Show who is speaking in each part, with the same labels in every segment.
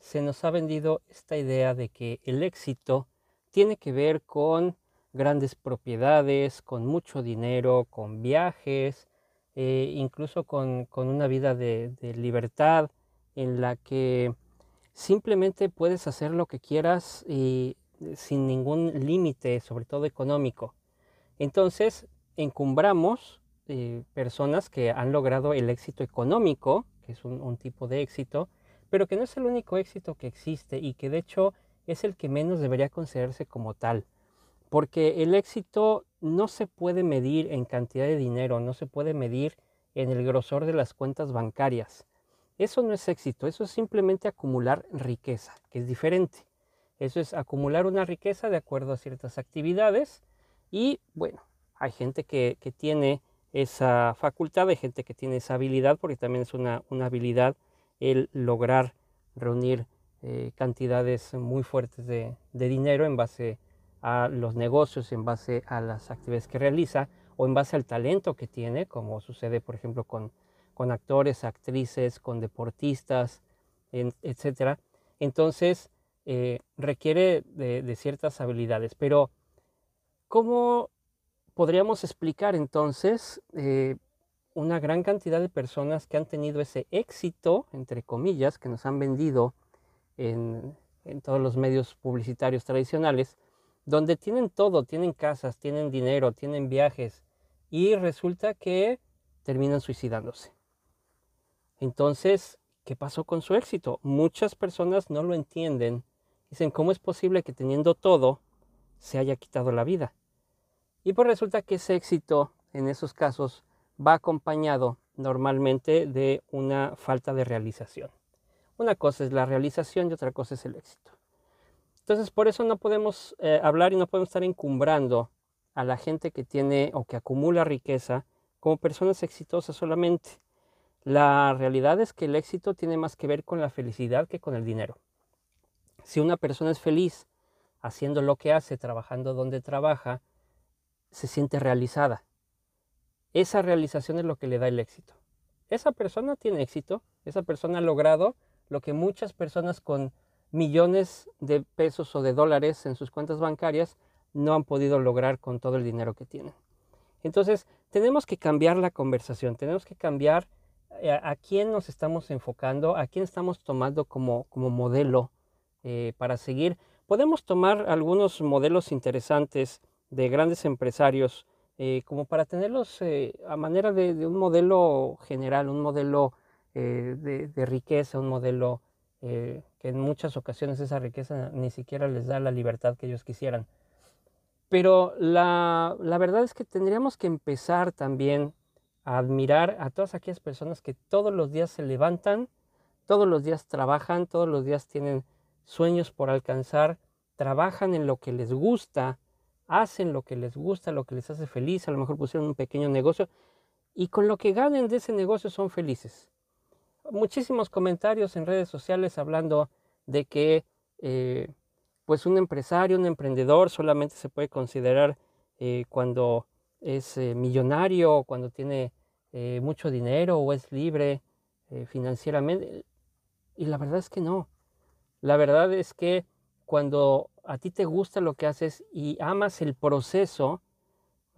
Speaker 1: se nos ha vendido esta idea de que el éxito tiene que ver con grandes propiedades, con mucho dinero, con viajes, eh, incluso con, una vida de, libertad en la que simplemente puedes hacer lo que quieras y sin ningún límite, sobre todo económico. Entonces, encumbramos eh, personas que han logrado el éxito económico, que es un tipo de éxito, pero que no es el único éxito que existe y que de hecho es el que menos debería considerarse como tal. Porque el éxito no se puede medir en cantidad de dinero, no se puede medir en el grosor de las cuentas bancarias. Eso no es éxito, eso es simplemente acumular riqueza, que es diferente. Eso es acumular una riqueza de acuerdo a ciertas actividades y bueno, hay gente que, tiene esa facultad, hay gente que tiene esa habilidad, porque también es una, una habilidad el lograr reunir eh, cantidades muy fuertes de, dinero en base a los negocios, en base a las actividades que realiza o en base al talento que tiene, como sucede por ejemplo con, actores, actrices, con deportistas, etc. Entonces eh, requiere de, ciertas habilidades. Pero ¿cómo podríamos explicar entonces eh, una gran cantidad de personas que han tenido ese éxito, entre comillas, que nos han vendido en, todos los medios publicitarios tradicionales, donde tienen todo, tienen casas, tienen dinero, tienen viajes, y resulta que terminan suicidándose. Entonces, ¿qué pasó con su éxito? Muchas personas no lo entienden. Dicen, ¿cómo es posible que teniendo todo se haya quitado la vida? Y pues resulta que ese éxito en esos casos va acompañado normalmente de una falta de realización. Una cosa es la realización y otra cosa es el éxito. Entonces, por eso no podemos eh, hablar y no podemos estar encumbrando a la gente que tiene o que acumula riqueza como personas exitosas solamente. La realidad es que el éxito tiene más que ver con la felicidad que con el dinero. Si una persona es feliz haciendo lo que hace, trabajando donde trabaja, se siente realizada. Esa realización es lo que le da el éxito. Esa persona tiene éxito, esa persona ha logrado lo que muchas personas con millones de pesos o de dólares en sus cuentas bancarias no han podido lograr con todo el dinero que tienen. Entonces, tenemos que cambiar la conversación, tenemos que cambiar eh, a, quién nos estamos enfocando, a quién estamos tomando como, como modelo eh, para seguir. Podemos tomar algunos modelos interesantes de grandes empresarios eh, como para tenerlos eh, a manera de, un modelo general, un modelo eh, de, riqueza, un modelo que en muchas ocasiones esa riqueza ni siquiera les da la libertad que ellos quisieran. Pero la, la verdad es que tendríamos que empezar también a admirar a todas aquellas personas que todos los días se levantan, todos los días trabajan, todos los días tienen sueños por alcanzar, trabajan en lo que les gusta, hacen lo que les gusta, lo que les hace feliz, a lo mejor pusieron un pequeño negocio y con lo que ganen de ese negocio son felices. Muchísimos comentarios en redes sociales hablando de que eh, pues un empresario, un emprendedor solamente se puede considerar eh, cuando es eh, millonario, cuando tiene mucho dinero o es libre financieramente. Y la verdad es que no. La verdad es que cuando a ti te gusta lo que haces y amas el proceso,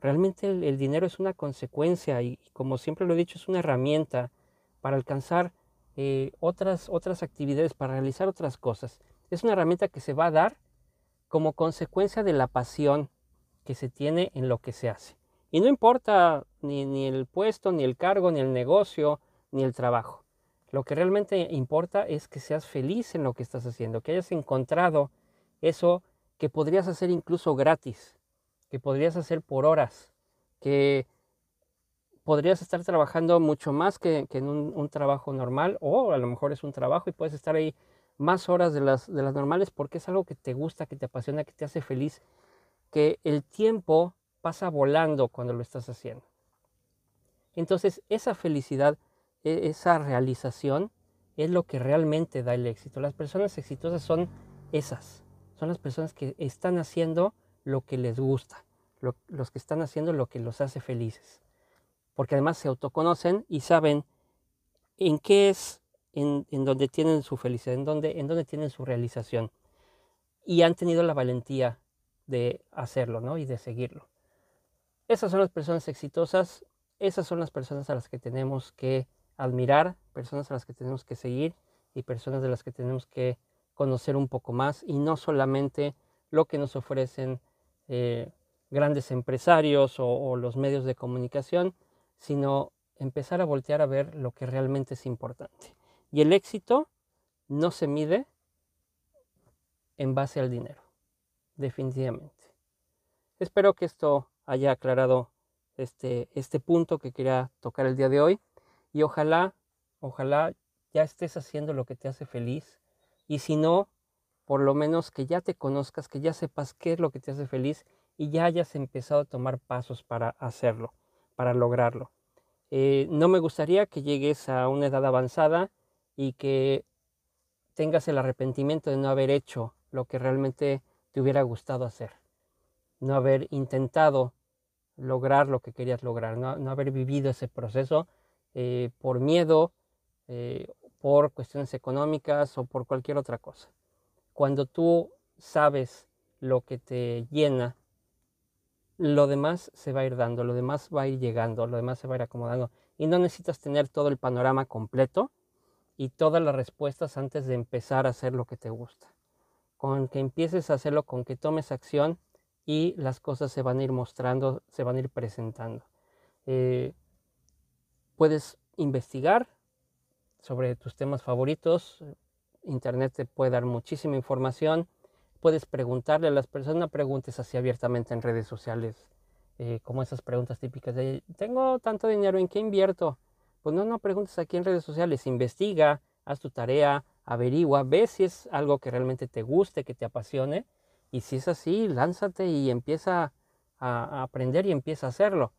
Speaker 1: realmente el, dinero es una consecuencia y, como siempre lo he dicho, es una herramienta para alcanzar eh, otras, otras actividades, para realizar otras cosas. Es una herramienta que se va a dar como consecuencia de la pasión que se tiene en lo que se hace. Y no importa ni, ni, el puesto, ni el cargo, ni el negocio, ni el trabajo. Lo que realmente importa es que seas feliz en lo que estás haciendo, que hayas encontrado eso que podrías hacer incluso gratis, que podrías hacer por horas, que podrías estar trabajando mucho más que, en un, trabajo normal o a lo mejor es un trabajo y puedes estar ahí más horas de las, de las normales porque es algo que te gusta, que te apasiona, que te hace feliz, que el tiempo pasa volando cuando lo estás haciendo. Entonces esa felicidad, e, esa realización es lo que realmente da el éxito. Las personas exitosas son esas, son las personas que están haciendo lo que les gusta, los que están haciendo lo que los hace felices porque además se autoconocen y saben en qué es en, donde tienen su felicidad, en donde, en donde tienen su realización. Y han tenido la valentía de hacerlo, ¿no? Y de seguirlo. Esas son las personas exitosas, esas son las personas a las que tenemos que admirar, personas a las que tenemos que seguir y personas de las que tenemos que conocer un poco más y no solamente lo que nos ofrecen eh, grandes empresarios o los medios de comunicación, sino empezar a voltear a ver lo que realmente es importante. Y el éxito no se mide en base al dinero, definitivamente. Espero que esto haya aclarado este, este punto que quería tocar el día de hoy y ojalá, ojalá ya estés haciendo lo que te hace feliz y si no, por lo menos que ya te conozcas, que ya sepas qué es lo que te hace feliz y ya hayas empezado a tomar pasos para hacerlo para lograrlo. Eh, no me gustaría que llegues a una edad avanzada y que tengas el arrepentimiento de no haber hecho lo que realmente te hubiera gustado hacer, no haber intentado lograr lo que querías lograr, no, haber vivido ese proceso eh, por miedo, eh, por cuestiones económicas o por cualquier otra cosa. Cuando tú sabes lo que te llena, lo demás se va a ir dando, lo demás va a ir llegando, lo demás se va a ir acomodando. Y no necesitas tener todo el panorama completo y todas las respuestas antes de empezar a hacer lo que te gusta. Con que empieces a hacerlo, con que tomes acción y las cosas se van a ir mostrando, se van a ir presentando. Eh, puedes investigar sobre tus temas favoritos. Internet te puede dar muchísima información puedes preguntarle a las personas, preguntes así abiertamente en redes sociales, eh, como esas preguntas típicas de, tengo tanto dinero, ¿en qué invierto? Pues no, no preguntes aquí en redes sociales, investiga, haz tu tarea, averigua, ve si es algo que realmente te guste, que te apasione, y si es así, lánzate y empieza a, aprender y empieza a hacerlo.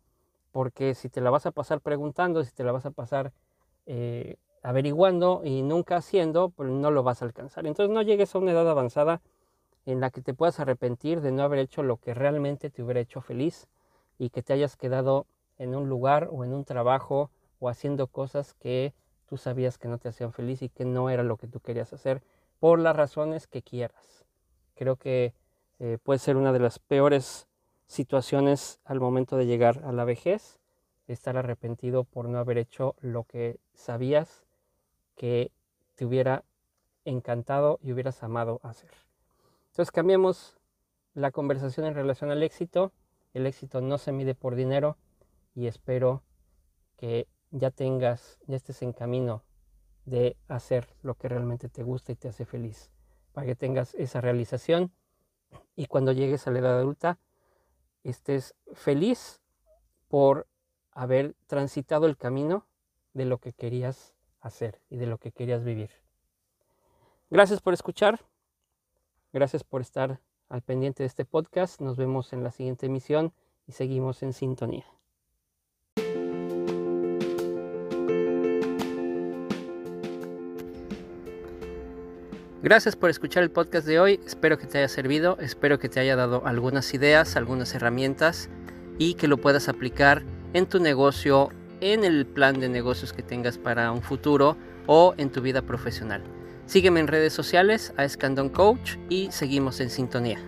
Speaker 1: Porque si te la vas a pasar preguntando, si te la vas a pasar eh, averiguando y nunca haciendo, pues no lo vas a alcanzar. Entonces no llegues a una edad avanzada en la que te puedas arrepentir de no haber hecho lo que realmente te hubiera hecho feliz y que te hayas quedado en un lugar o en un trabajo o haciendo cosas que tú sabías que no te hacían feliz y que no era lo que tú querías hacer por las razones que quieras. Creo que eh, puede ser una de las peores situaciones al momento de llegar a la vejez, estar arrepentido por no haber hecho lo que sabías que te hubiera encantado y hubieras amado hacer. Entonces cambiemos la conversación en relación al éxito. El éxito no se mide por dinero y espero que ya tengas, ya estés en camino de hacer lo que realmente te gusta y te hace feliz, para que tengas esa realización y cuando llegues a la edad adulta estés feliz por haber transitado el camino de lo que querías hacer y de lo que querías vivir. Gracias por escuchar. Gracias por estar al pendiente de este podcast. Nos vemos en la siguiente emisión y seguimos en sintonía. Gracias por escuchar el podcast de hoy. Espero que te haya servido, espero que te haya dado algunas ideas, algunas herramientas y que lo puedas aplicar en tu negocio, en el plan de negocios que tengas para un futuro o en tu vida profesional. Sígueme en redes sociales a Escandon Coach y seguimos en sintonía.